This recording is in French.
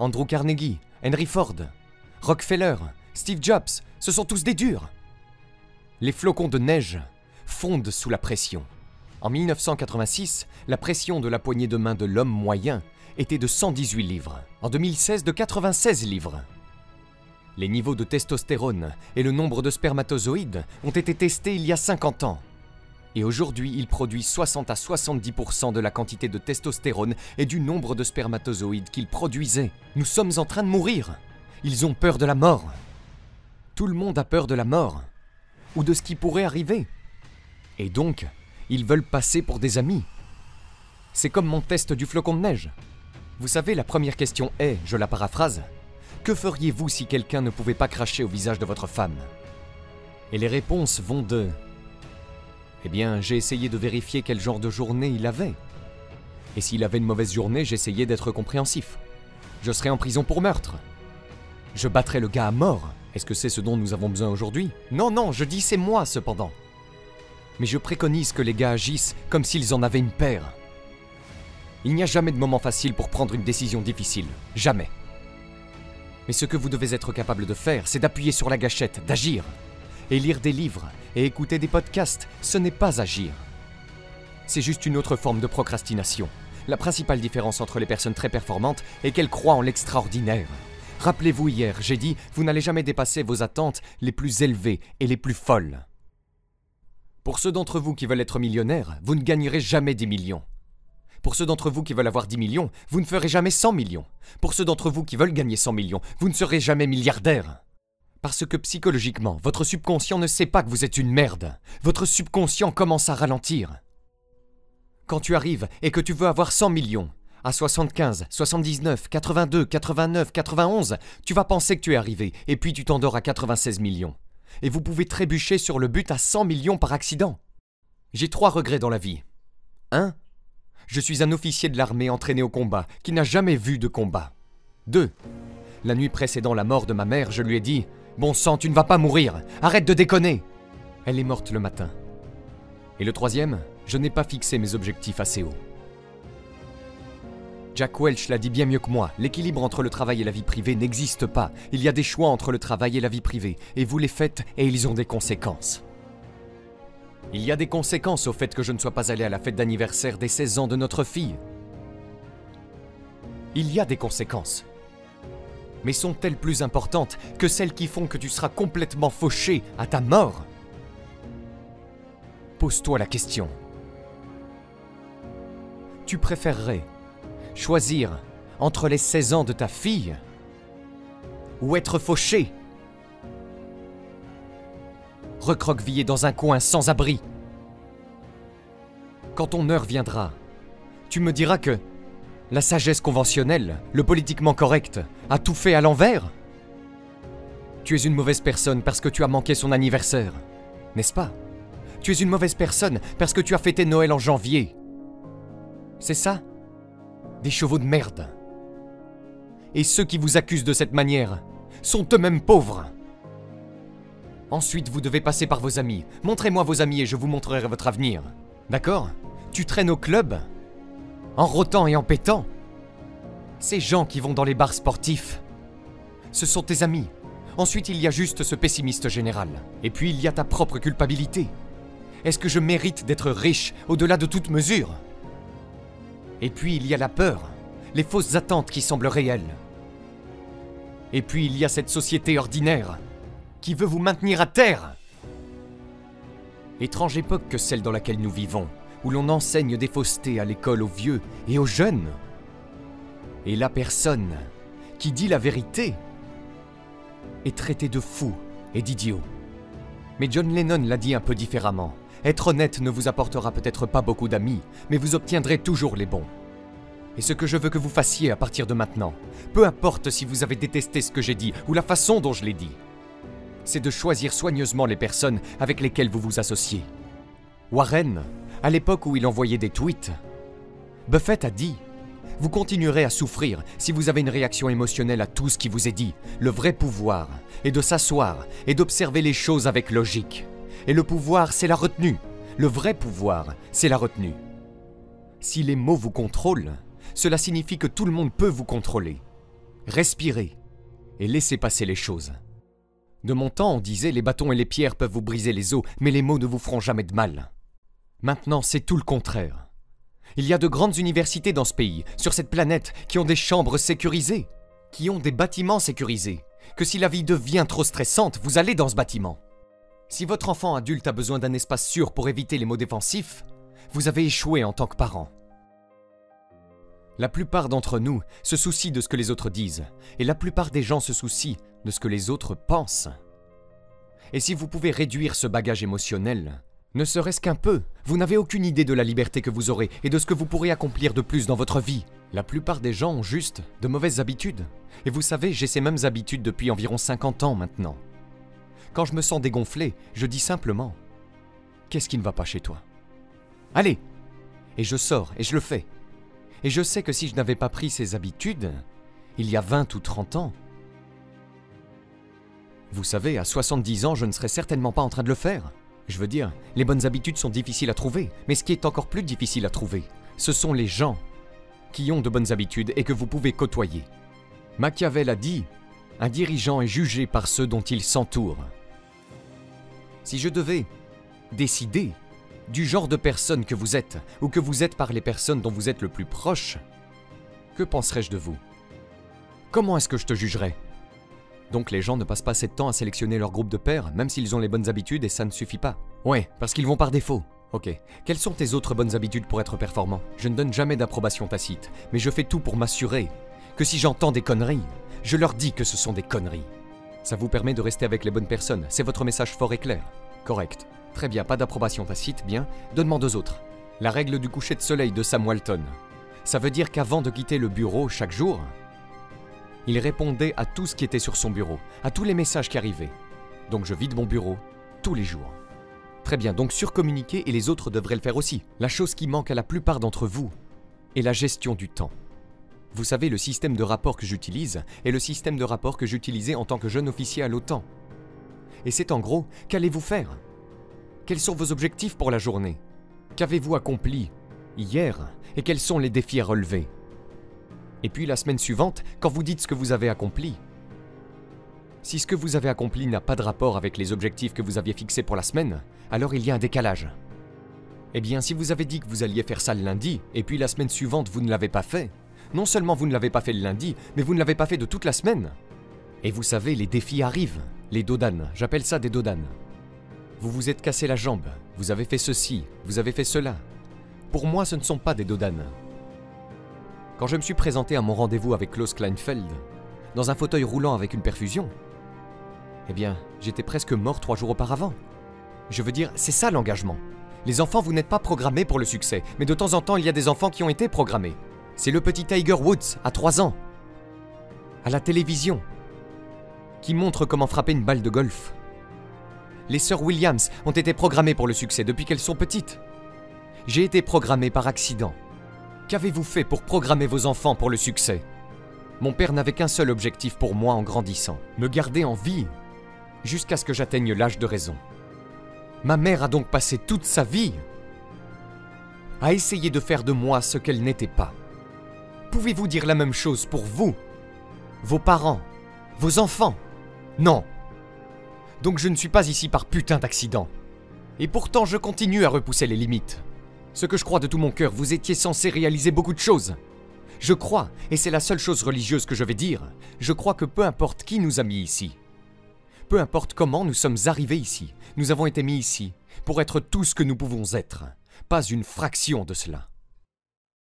Andrew Carnegie, Henry Ford, Rockefeller, Steve Jobs, ce sont tous des durs. Les flocons de neige fondent sous la pression. En 1986, la pression de la poignée de main de l'homme moyen était de 118 livres. En 2016, de 96 livres. Les niveaux de testostérone et le nombre de spermatozoïdes ont été testés il y a 50 ans. Et aujourd'hui, il produit 60 à 70% de la quantité de testostérone et du nombre de spermatozoïdes qu'il produisait. Nous sommes en train de mourir. Ils ont peur de la mort. Tout le monde a peur de la mort. Ou de ce qui pourrait arriver. Et donc, ils veulent passer pour des amis. C'est comme mon test du flocon de neige. Vous savez, la première question est, je la paraphrase, que feriez-vous si quelqu'un ne pouvait pas cracher au visage de votre femme? Et les réponses vont de eh bien, j'ai essayé de vérifier quel genre de journée il avait. Et s'il avait une mauvaise journée, j'essayais d'être compréhensif. Je serais en prison pour meurtre. Je battrais le gars à mort. Est-ce que c'est ce dont nous avons besoin aujourd'hui? Non, non, je dis c'est moi cependant. Mais je préconise que les gars agissent comme s'ils en avaient une paire. Il n'y a jamais de moment facile pour prendre une décision difficile. Jamais. Mais ce que vous devez être capable de faire, c'est d'appuyer sur la gâchette, d'agir. Et lire des livres et écouter des podcasts, ce n'est pas agir. C'est juste une autre forme de procrastination. La principale différence entre les personnes très performantes est qu'elles croient en l'extraordinaire. Rappelez-vous hier, j'ai dit, vous n'allez jamais dépasser vos attentes les plus élevées et les plus folles. Pour ceux d'entre vous qui veulent être millionnaires, vous ne gagnerez jamais 10 millions. Pour ceux d'entre vous qui veulent avoir 10 millions, vous ne ferez jamais 100 millions. Pour ceux d'entre vous qui veulent gagner 100 millions, vous ne serez jamais milliardaire. Parce que psychologiquement, votre subconscient ne sait pas que vous êtes une merde. Votre subconscient commence à ralentir. Quand tu arrives et que tu veux avoir 100 millions, à 75, 79, 82, 89, 91, tu vas penser que tu es arrivé, et puis tu t'endors à 96 millions. Et vous pouvez trébucher sur le but à 100 millions par accident. J'ai trois regrets dans la vie. 1. Je suis un officier de l'armée entraîné au combat, qui n'a jamais vu de combat. 2. La nuit précédant la mort de ma mère, je lui ai dit Bon sang, tu ne vas pas mourir. Arrête de déconner. Elle est morte le matin. Et le troisième, je n'ai pas fixé mes objectifs assez haut. Jack Welch l'a dit bien mieux que moi, l'équilibre entre le travail et la vie privée n'existe pas. Il y a des choix entre le travail et la vie privée, et vous les faites et ils ont des conséquences. Il y a des conséquences au fait que je ne sois pas allé à la fête d'anniversaire des 16 ans de notre fille. Il y a des conséquences mais sont-elles plus importantes que celles qui font que tu seras complètement fauché à ta mort? Pose-toi la question. Tu préférerais choisir entre les 16 ans de ta fille ou être fauché? Recroquevillé dans un coin sans abri. Quand ton heure viendra, tu me diras que la sagesse conventionnelle, le politiquement correct, a tout fait à l'envers Tu es une mauvaise personne parce que tu as manqué son anniversaire, n'est-ce pas? Tu es une mauvaise personne parce que tu as fêté Noël en janvier. C'est ça? Des chevaux de merde. Et ceux qui vous accusent de cette manière sont eux-mêmes pauvres. Ensuite, vous devez passer par vos amis. Montrez-moi vos amis et je vous montrerai votre avenir. D'accord? Tu traînes au club en rotant et en pétant. Ces gens qui vont dans les bars sportifs, ce sont tes amis. Ensuite, il y a juste ce pessimiste général. Et puis, il y a ta propre culpabilité. Est-ce que je mérite d'être riche au-delà de toute mesure? Et puis, il y a la peur, les fausses attentes qui semblent réelles. Et puis, il y a cette société ordinaire qui veut vous maintenir à terre. Étrange époque que celle dans laquelle nous vivons où l'on enseigne des faussetés à l'école aux vieux et aux jeunes. Et la personne qui dit la vérité est traitée de fou et d'idiot. Mais John Lennon l'a dit un peu différemment. Être honnête ne vous apportera peut-être pas beaucoup d'amis, mais vous obtiendrez toujours les bons. Et ce que je veux que vous fassiez à partir de maintenant, peu importe si vous avez détesté ce que j'ai dit ou la façon dont je l'ai dit, c'est de choisir soigneusement les personnes avec lesquelles vous vous associez. Warren à l'époque où il envoyait des tweets, Buffett a dit Vous continuerez à souffrir si vous avez une réaction émotionnelle à tout ce qui vous est dit. Le vrai pouvoir est de s'asseoir et d'observer les choses avec logique. Et le pouvoir, c'est la retenue. Le vrai pouvoir, c'est la retenue. Si les mots vous contrôlent, cela signifie que tout le monde peut vous contrôler. Respirez et laissez passer les choses. De mon temps, on disait les bâtons et les pierres peuvent vous briser les os, mais les mots ne vous feront jamais de mal. Maintenant, c'est tout le contraire. Il y a de grandes universités dans ce pays, sur cette planète, qui ont des chambres sécurisées, qui ont des bâtiments sécurisés, que si la vie devient trop stressante, vous allez dans ce bâtiment. Si votre enfant adulte a besoin d'un espace sûr pour éviter les mots défensifs, vous avez échoué en tant que parent. La plupart d'entre nous se soucient de ce que les autres disent, et la plupart des gens se soucient de ce que les autres pensent. Et si vous pouvez réduire ce bagage émotionnel, ne serait-ce qu'un peu, vous n'avez aucune idée de la liberté que vous aurez et de ce que vous pourrez accomplir de plus dans votre vie. La plupart des gens ont juste de mauvaises habitudes. Et vous savez, j'ai ces mêmes habitudes depuis environ 50 ans maintenant. Quand je me sens dégonflé, je dis simplement Qu'est-ce qui ne va pas chez toi? Allez Et je sors et je le fais. Et je sais que si je n'avais pas pris ces habitudes, il y a 20 ou 30 ans, vous savez, à 70 ans, je ne serais certainement pas en train de le faire. Je veux dire, les bonnes habitudes sont difficiles à trouver, mais ce qui est encore plus difficile à trouver, ce sont les gens qui ont de bonnes habitudes et que vous pouvez côtoyer. Machiavel a dit, un dirigeant est jugé par ceux dont il s'entoure. Si je devais décider du genre de personne que vous êtes, ou que vous êtes par les personnes dont vous êtes le plus proche, que penserais-je de vous? Comment est-ce que je te jugerais? Donc les gens ne passent pas assez de temps à sélectionner leur groupe de pairs, même s'ils ont les bonnes habitudes et ça ne suffit pas. Ouais, parce qu'ils vont par défaut. Ok. Quelles sont tes autres bonnes habitudes pour être performant? Je ne donne jamais d'approbation tacite, mais je fais tout pour m'assurer que si j'entends des conneries, je leur dis que ce sont des conneries. Ça vous permet de rester avec les bonnes personnes, c'est votre message fort et clair. Correct. Très bien, pas d'approbation tacite, bien. Donne-moi deux autres. La règle du coucher de soleil de Sam Walton. Ça veut dire qu'avant de quitter le bureau chaque jour, il répondait à tout ce qui était sur son bureau, à tous les messages qui arrivaient. Donc je vide mon bureau tous les jours. Très bien, donc surcommuniquer et les autres devraient le faire aussi. La chose qui manque à la plupart d'entre vous est la gestion du temps. Vous savez, le système de rapport que j'utilise est le système de rapport que j'utilisais en tant que jeune officier à l'OTAN. Et c'est en gros, qu'allez-vous faire? Quels sont vos objectifs pour la journée? Qu'avez-vous accompli hier? Et quels sont les défis à relever? Et puis la semaine suivante, quand vous dites ce que vous avez accompli, si ce que vous avez accompli n'a pas de rapport avec les objectifs que vous aviez fixés pour la semaine, alors il y a un décalage. Eh bien, si vous avez dit que vous alliez faire ça le lundi, et puis la semaine suivante vous ne l'avez pas fait, non seulement vous ne l'avez pas fait le lundi, mais vous ne l'avez pas fait de toute la semaine. Et vous savez, les défis arrivent, les dodanes, j'appelle ça des dodanes. Vous vous êtes cassé la jambe, vous avez fait ceci, vous avez fait cela. Pour moi, ce ne sont pas des dodanes. Quand je me suis présenté à mon rendez-vous avec Klaus Kleinfeld, dans un fauteuil roulant avec une perfusion, eh bien, j'étais presque mort trois jours auparavant. Je veux dire, c'est ça l'engagement. Les enfants, vous n'êtes pas programmés pour le succès, mais de temps en temps, il y a des enfants qui ont été programmés. C'est le petit Tiger Woods, à 3 ans, à la télévision, qui montre comment frapper une balle de golf. Les sœurs Williams ont été programmées pour le succès depuis qu'elles sont petites. J'ai été programmé par accident. Qu'avez-vous fait pour programmer vos enfants pour le succès? Mon père n'avait qu'un seul objectif pour moi en grandissant, me garder en vie jusqu'à ce que j'atteigne l'âge de raison. Ma mère a donc passé toute sa vie à essayer de faire de moi ce qu'elle n'était pas. Pouvez-vous dire la même chose pour vous Vos parents Vos enfants? Non. Donc je ne suis pas ici par putain d'accident. Et pourtant je continue à repousser les limites. Ce que je crois de tout mon cœur, vous étiez censé réaliser beaucoup de choses. Je crois, et c'est la seule chose religieuse que je vais dire, je crois que peu importe qui nous a mis ici, peu importe comment nous sommes arrivés ici, nous avons été mis ici pour être tout ce que nous pouvons être, pas une fraction de cela.